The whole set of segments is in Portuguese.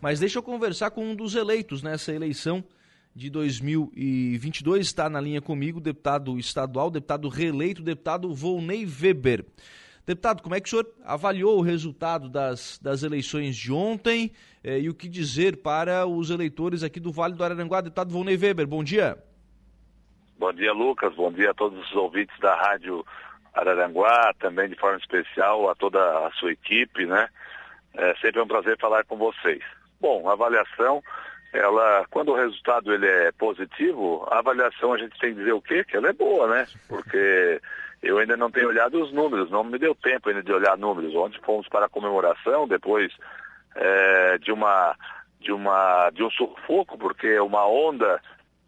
Mas deixa eu conversar com um dos eleitos nessa eleição de 2022. Está na linha comigo deputado estadual, deputado reeleito, deputado Volney Weber. Deputado, como é que o senhor avaliou o resultado das, das eleições de ontem eh, e o que dizer para os eleitores aqui do Vale do Araranguá? Deputado Volney Weber, bom dia. Bom dia, Lucas. Bom dia a todos os ouvintes da Rádio Araranguá, também de forma especial a toda a sua equipe, né? É sempre um prazer falar com vocês. Bom, a avaliação, ela, quando o resultado ele é positivo, a avaliação a gente tem que dizer o quê? Que ela é boa, né? Porque eu ainda não tenho olhado os números, não me deu tempo ainda de olhar números. Ontem fomos para a comemoração, depois é, de uma de uma de um sufoco, porque uma onda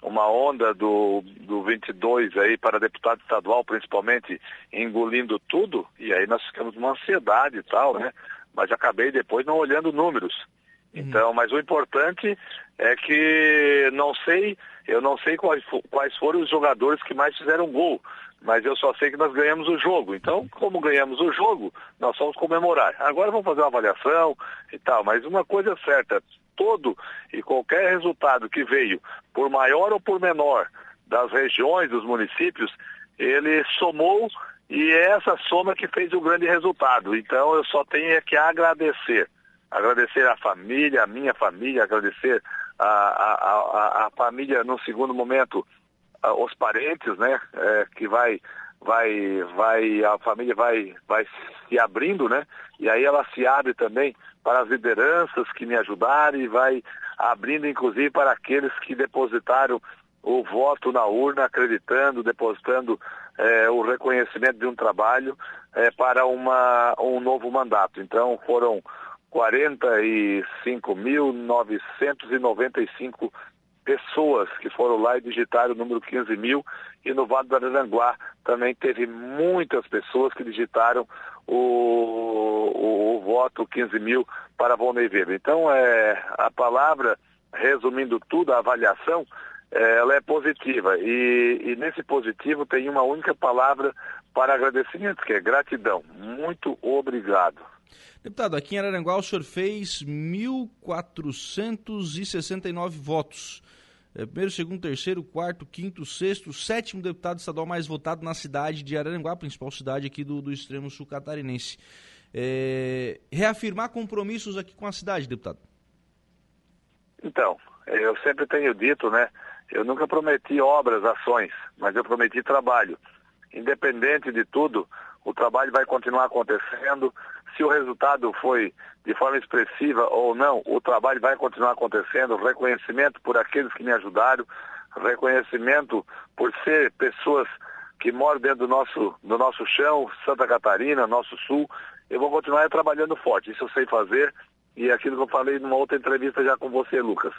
uma onda do, do 22 aí para deputado estadual, principalmente engolindo tudo, e aí nós ficamos numa ansiedade e tal, né? Mas acabei depois não olhando números. Uhum. Então, mas o importante é que não sei, eu não sei quais, quais foram os jogadores que mais fizeram gol, mas eu só sei que nós ganhamos o jogo. Então, como ganhamos o jogo, nós vamos comemorar. Agora vamos fazer uma avaliação e tal, mas uma coisa é certa, todo e qualquer resultado que veio, por maior ou por menor, das regiões, dos municípios, ele somou e é essa soma que fez o grande resultado. Então eu só tenho é que agradecer. Agradecer a família, a minha família, agradecer a família no segundo momento, os parentes, né? É, que vai, vai, vai, a família vai, vai se abrindo, né? E aí ela se abre também para as lideranças que me ajudaram e vai abrindo inclusive para aqueles que depositaram o voto na urna, acreditando, depositando é, o reconhecimento de um trabalho é, para uma, um novo mandato. Então foram 45.995 pessoas que foram lá e digitaram o número 15 mil e no Vale do Araranguá também teve muitas pessoas que digitaram o, o, o voto 15 mil para Volney Weber. Então, é, a palavra, resumindo tudo, a avaliação, é, ela é positiva. E, e nesse positivo tem uma única palavra para agradecimento, que é gratidão. Muito obrigado. Deputado, aqui em Araranguá o senhor fez 1.469 votos. É, primeiro, segundo, terceiro, quarto, quinto, sexto, sétimo deputado estadual mais votado na cidade de Araranguá, principal cidade aqui do, do extremo sul catarinense. É, reafirmar compromissos aqui com a cidade, deputado. Então, eu sempre tenho dito, né? Eu nunca prometi obras, ações, mas eu prometi trabalho. Independente de tudo, o trabalho vai continuar acontecendo, se o resultado foi de forma expressiva ou não, o trabalho vai continuar acontecendo, reconhecimento por aqueles que me ajudaram, reconhecimento por ser pessoas que moram dentro do nosso, do nosso chão, Santa Catarina, nosso sul, eu vou continuar trabalhando forte, isso eu sei fazer, e é aquilo que eu falei numa outra entrevista já com você, Lucas.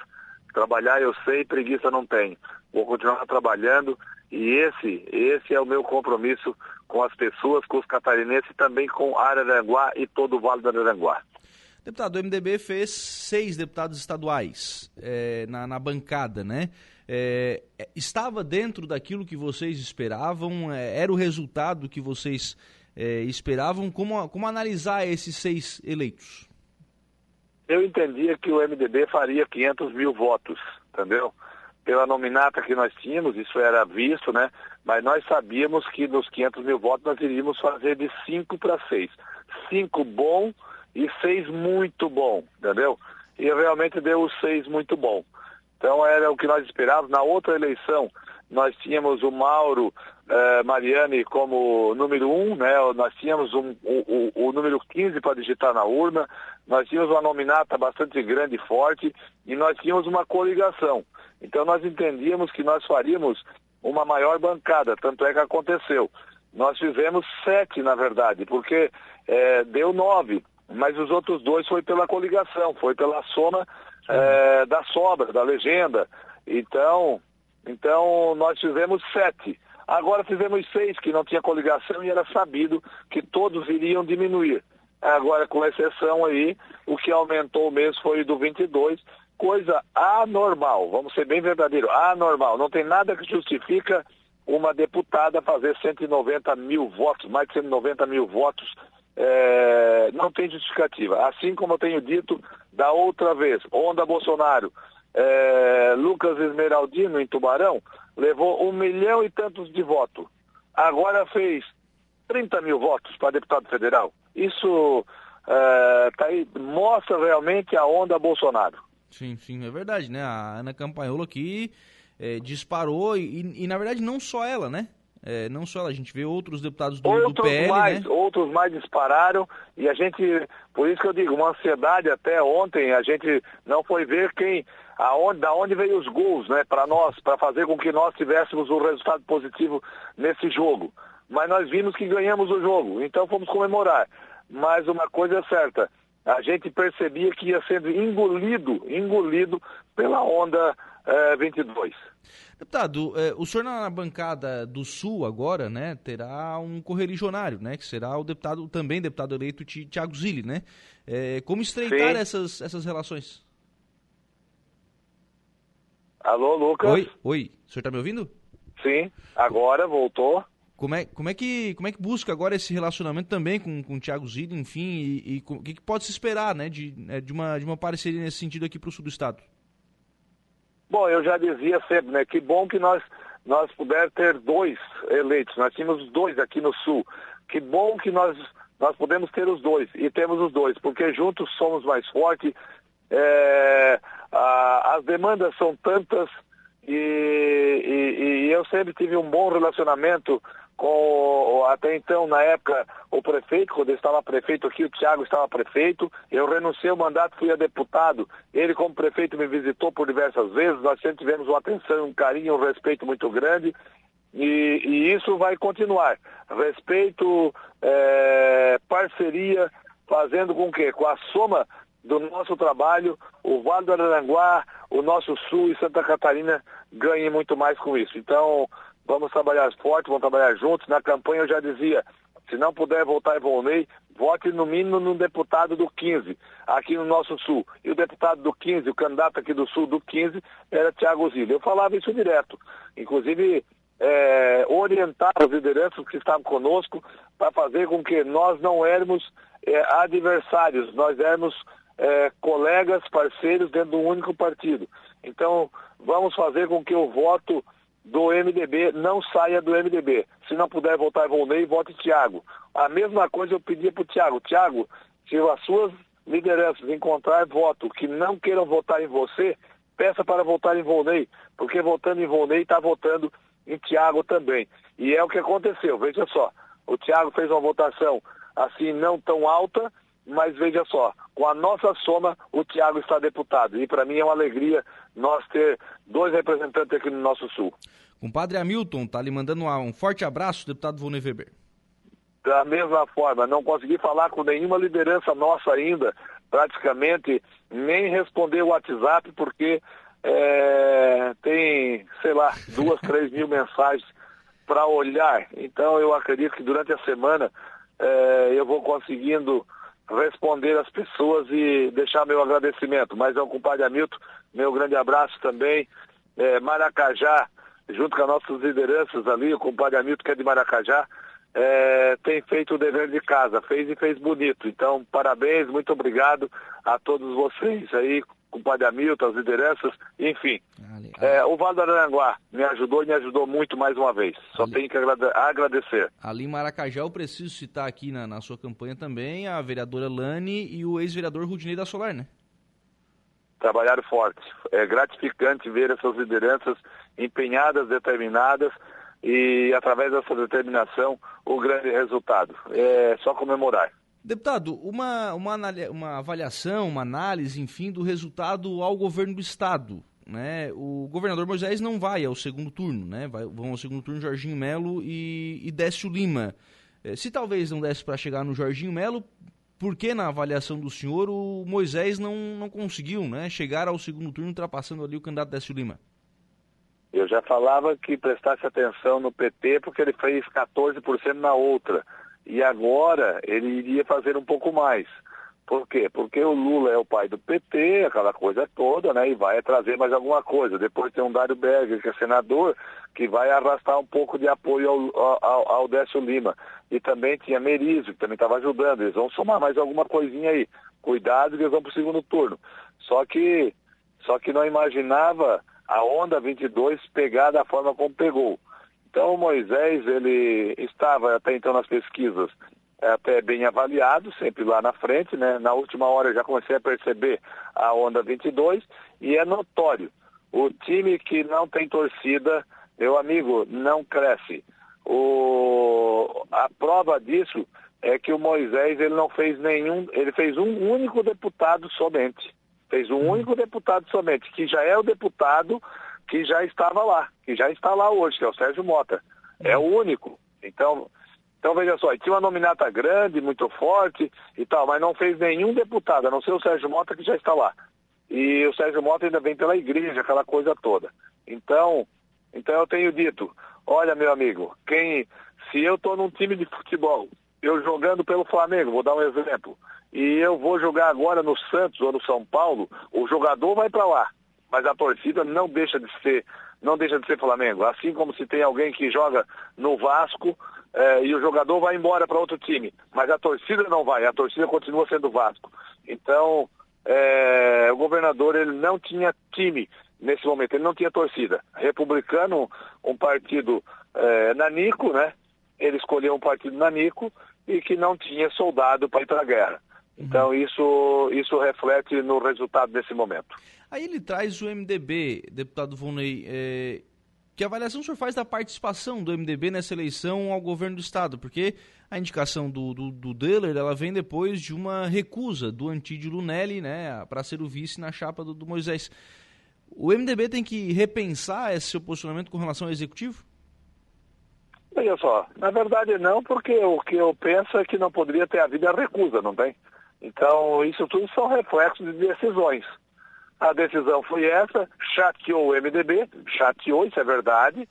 Trabalhar eu sei, preguiça não tenho. Vou continuar trabalhando e esse, esse é o meu compromisso com as pessoas, com os catarinenses e também com Araranguá e todo o Vale do Araranguá. Deputado, o MDB fez seis deputados estaduais é, na, na, bancada, né? É, estava dentro daquilo que vocês esperavam? É, era o resultado que vocês esperavam? Como, como analisar esses seis eleitos? Eu entendia que o MDB faria 500 mil votos, entendeu? Pela nominata que nós tínhamos, isso era visto, né? Mas nós sabíamos que nos 500 mil votos nós iríamos fazer de 5 para 6. 5 bom e 6 muito bom, entendeu? E realmente deu os 6 muito bom. Então era o que nós esperávamos. Na outra eleição, nós tínhamos o Mauro eh, Mariani como número 1, um, né? nós tínhamos um, o, o, o, número 15 para digitar na urna, nós tínhamos uma nominata bastante grande e forte e nós tínhamos uma coligação. Então nós entendíamos que nós faríamos uma maior bancada, tanto é que aconteceu. Nós fizemos sete, na verdade, porque eh, deu nove, mas os outros dois foi pela coligação, foi pela soma eh, da sobra, da legenda. Então, então, nós fizemos sete. Agora fizemos seis, que não tinha coligação e era sabido que todos iriam diminuir. Agora, com exceção aí, o que aumentou mesmo foi do 22, coisa anormal, vamos ser bem verdadeiros, anormal. Não tem nada que justifica uma deputada fazer 190 mil votos, mais de 190 mil votos é, não tem justificativa. Assim como eu tenho dito da outra vez, Onda Bolsonaro, é, Lucas Esmeraldino em Tubarão, levou um milhão e tantos de votos. Agora fez 30 mil votos para deputado federal. Isso é, tá aí, mostra realmente a onda Bolsonaro. Sim, sim, é verdade, né? A Ana Campanholo aqui é, disparou e, e, na verdade, não só ela, né? É, não só ela, a gente vê outros deputados do, outros do PL, mais, né? Outros mais dispararam e a gente, por isso que eu digo, uma ansiedade até ontem, a gente não foi ver quem, aonde, da onde veio os gols, né, para nós, para fazer com que nós tivéssemos um resultado positivo nesse jogo. Mas nós vimos que ganhamos o jogo, então fomos comemorar. Mas uma coisa é certa, a gente percebia que ia sendo engolido, engolido pela onda é, 22. Deputado, é, o senhor na bancada do Sul agora, né, terá um correligionário, né, que será o deputado, também deputado eleito Tiago Zilli, né? É, como estreitar essas, essas relações? Alô, Lucas? Oi, oi, o senhor está me ouvindo? Sim, agora voltou. Como é, como, é que, como é que busca agora esse relacionamento também com, com o Thiago Zilli, enfim, e, e o que, que, pode se esperar né, de, né, de, uma, de uma parceria nesse sentido aqui para o sul do estado? Bom, eu já dizia sempre, né? Que bom que nós, nós pudermos ter dois eleitos. Nós tínhamos dois aqui no Sul. Que bom que nós, nós podemos ter os dois. E temos os dois, porque juntos somos mais fortes. É, a, as demandas são tantas e, e, e eu sempre tive um bom relacionamento com até então, na época, o prefeito, quando estava prefeito aqui, o Tiago estava prefeito, eu renunciei ao mandato, fui a deputado, ele como prefeito me visitou por diversas vezes, nós sempre tivemos uma atenção, um carinho, um respeito muito grande, e, e isso vai continuar. Respeito, é, parceria, fazendo com que, com a soma do nosso trabalho, o Vale do Araranguá, o nosso Sul e Santa Catarina ganhem muito mais com isso. Então, vamos trabalhar forte, vamos trabalhar juntos. Na campanha eu já dizia, se não puder votar em Volney, vote no mínimo no deputado do 15, aqui no nosso sul. E o deputado do 15, o candidato aqui do sul do 15, era Tiago Zilli. Eu falava isso direto. Inclusive, é, orientar as lideranças que estavam conosco para fazer com que nós não éramos é, adversários, nós éramos é, colegas, parceiros dentro de um único partido. Então, vamos fazer com que o voto do MDB não saia do MDB. Se não puder votar em Volney, vote Tiago. A mesma coisa eu pedia para o Tiago. Tiago, se as suas lideranças encontrarem voto que não queiram votar em você, peça para votar em Volney, porque votando em Volney está votando em Tiago também. E é o que aconteceu, veja só. O Tiago fez uma votação assim não tão alta, mas veja só, com a nossa soma, o Tiago está deputado. E para mim é uma alegria nós ter dois representantes aqui no nosso sul. Compadre Hamilton, tá lhe mandando um forte abraço, deputado Volney Weber. Da mesma forma, não consegui falar com nenhuma liderança nossa ainda, praticamente nem responder o WhatsApp, porque é, tem, sei lá, duas, três mil mensagens para olhar. Então eu acredito que durante a semana é, eu vou conseguindo responder as pessoas e deixar meu agradecimento. Mas ao compadre Hamilton, meu grande abraço também. É, Maracajá, junto com as nossas lideranças ali, o compadre Hamilton, que é de Maracajá, é, tem feito o dever de casa, fez e fez bonito. Então, parabéns, muito obrigado a todos vocês aí, compadre Hamilton, as lideranças, enfim. Ali, ali. É, o Vale do Aranguá me ajudou e me ajudou muito mais uma vez. Só ali. tenho que agradecer. Ali em Maracajá, eu preciso citar aqui na, na sua campanha também a vereadora Lani e o ex-vereador Rudinei da Solar, né? Trabalharam forte. É gratificante ver essas lideranças empenhadas, determinadas e, através dessa determinação, o grande resultado. É só comemorar. Deputado, uma, uma, uma avaliação, uma análise, enfim, do resultado ao governo do Estado. Né? O governador Moisés não vai ao segundo turno, né? Vai, vão ao segundo turno Jorginho Melo e, e Décio Lima. É, se talvez não desse para chegar no Jorginho Melo, por que na avaliação do senhor o Moisés não, não conseguiu né, chegar ao segundo turno ultrapassando ali o candidato Décio Lima? Eu já falava que prestasse atenção no PT porque ele fez 14% na outra. E agora ele iria fazer um pouco mais. Por quê? Porque o Lula é o pai do PT, aquela coisa toda, né? E vai trazer mais alguma coisa. Depois tem um Dário Berger, que é senador, que vai arrastar um pouco de apoio ao, ao, ao Décio Lima. e também tinha Merizio, que também estava ajudando. Eles vão somar mais alguma coisinha aí. Cuidado que eles vão para o segundo turno. Só que, só que não imaginava a onda 22 pegar da forma como pegou. Então o Moisés, ele estava até então nas pesquisas é, até bem avaliado, sempre lá na frente, né? Na última hora eu já comecei a perceber a onda 22 e é notório. O time que não tem torcida, meu amigo, não cresce. O, a prova disso é que o Moisés ele não fez nenhum, ele fez um único deputado somente. Fez um único deputado somente, que já é o deputado que já estava lá, que já está lá hoje, que é o Sérgio Mota. É o único. Então, então veja só, tinha uma nominata grande, muito forte e tal, mas não fez nenhum deputado, a não ser o Sérgio Mota que já está lá. E o Sérgio Mota ainda vem pela igreja, aquela coisa toda. Então, então eu tenho dito, olha meu amigo, quem se eu estou num time de futebol, eu jogando pelo Flamengo, vou dar um exemplo, e eu vou jogar agora no Santos ou no São Paulo, o jogador vai para lá, mas a torcida não deixa de ser, não deixa de ser Flamengo. Assim como se tem alguém que joga no Vasco eh, e o jogador vai embora para outro time, mas a torcida não vai, a torcida continua sendo Vasco. Então, eh, o governador ele não tinha time nesse momento, ele não tinha torcida. Republicano, um partido eh, nanico, né? Ele escolheu um partido nanico e que não tinha soldado para ir para a guerra. Uhum. Então isso, isso reflete no resultado desse momento. Aí ele traz o MDB, deputado Vonei, é, que avaliação o senhor faz da participação do MDB nessa eleição ao governo do Estado? Porque a indicação do, do, do Deller, ela vem depois de uma recusa do Antídio Lunelli, né, para ser o vice na chapa do, do Moisés. O MDB tem que repensar esse seu posicionamento com relação ao executivo? Veja só, na verdade não, porque o que eu penso é que não poderia ter havido a recusa, não tem? Então, isso tudo são reflexos de decisões. A decisão foi essa, chateou o MDB, chateou, isso é verdade,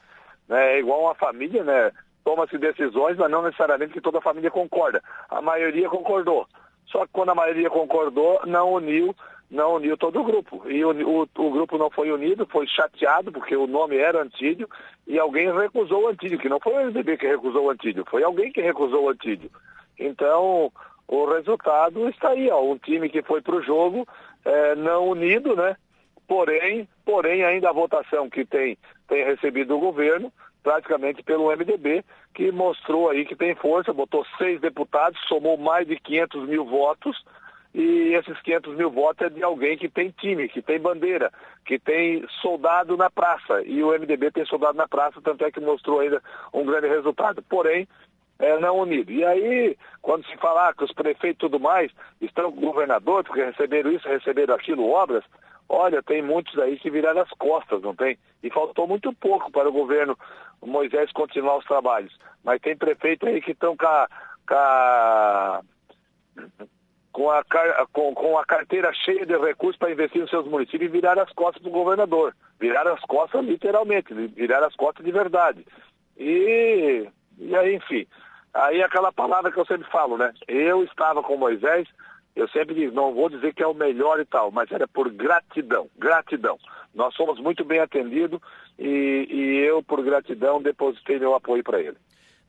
né? é igual uma família, né? Toma-se decisões, mas não necessariamente que toda a família concorda. A maioria concordou. Só que quando a maioria concordou, não uniu, não uniu todo o grupo. E o, o, o grupo não foi unido, foi chateado, porque o nome era Antídio, e alguém recusou o Antídio, que não foi o MDB que recusou o Antídio, foi alguém que recusou o Antídio. Então, o resultado está aí, ó, um time que foi para o jogo é, não unido, né? Porém, porém, ainda a votação que tem, tem recebido o governo, praticamente pelo MDB, que mostrou aí que tem força, botou seis deputados, somou mais de 500 mil votos, e esses 500 mil votos é de alguém que tem time, que tem bandeira, que tem soldado na praça. E o MDB tem soldado na praça, tanto é que mostrou ainda um grande resultado. Porém, é, não unido. E aí, quando se falar que os prefeitos e tudo mais estão com o governador, porque receberam isso, receberam aquilo, obras, olha, tem muitos aí que viraram as costas, não tem? E faltou muito pouco para o governo Moisés continuar os trabalhos. Mas tem prefeito aí que estão com a, com a com a, com, com a carteira cheia de recursos para investir nos seus municípios e virar as costas do governador. Virar as costas literalmente, virar as costas de verdade. E, e aí, enfim, aí aquela palavra que eu sempre falo, né? Eu estava com Moisés, eu sempre digo, não vou dizer que é o melhor e tal, mas era por gratidão, gratidão. Nós somos muito bem atendidos e, e eu, por gratidão, depositei meu apoio para ele.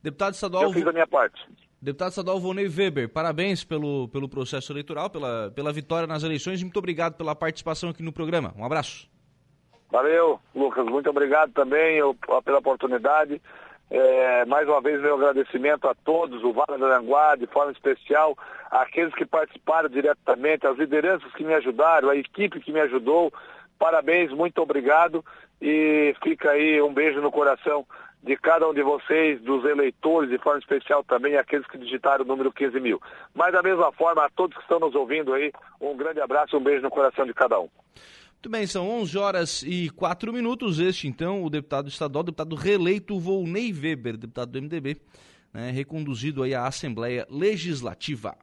Deputado estadual. Eu fiz a minha parte. Deputado estadual Vonei Weber, parabéns pelo, pelo processo eleitoral, pela, pela vitória nas eleições e muito obrigado pela participação aqui no programa. Um abraço. Valeu, Lucas. Muito obrigado também eu, pela oportunidade. É, mais uma vez, meu agradecimento a todos, o Vale do Aranguá, de forma especial, aqueles que participaram diretamente, as lideranças que me ajudaram, a equipe que me ajudou. Parabéns, muito obrigado. E fica aí um beijo no coração de cada um de vocês, dos eleitores, de forma especial também aqueles que digitaram o número 15 mil. Mas da mesma forma, a todos que estão nos ouvindo aí, um grande abraço um beijo no coração de cada um. Muito bem, são 11 horas e 4 minutos. Este, então, o deputado estadual, deputado reeleito Volney Weber, deputado do MDB, né, reconduzido aí à Assembleia Legislativa.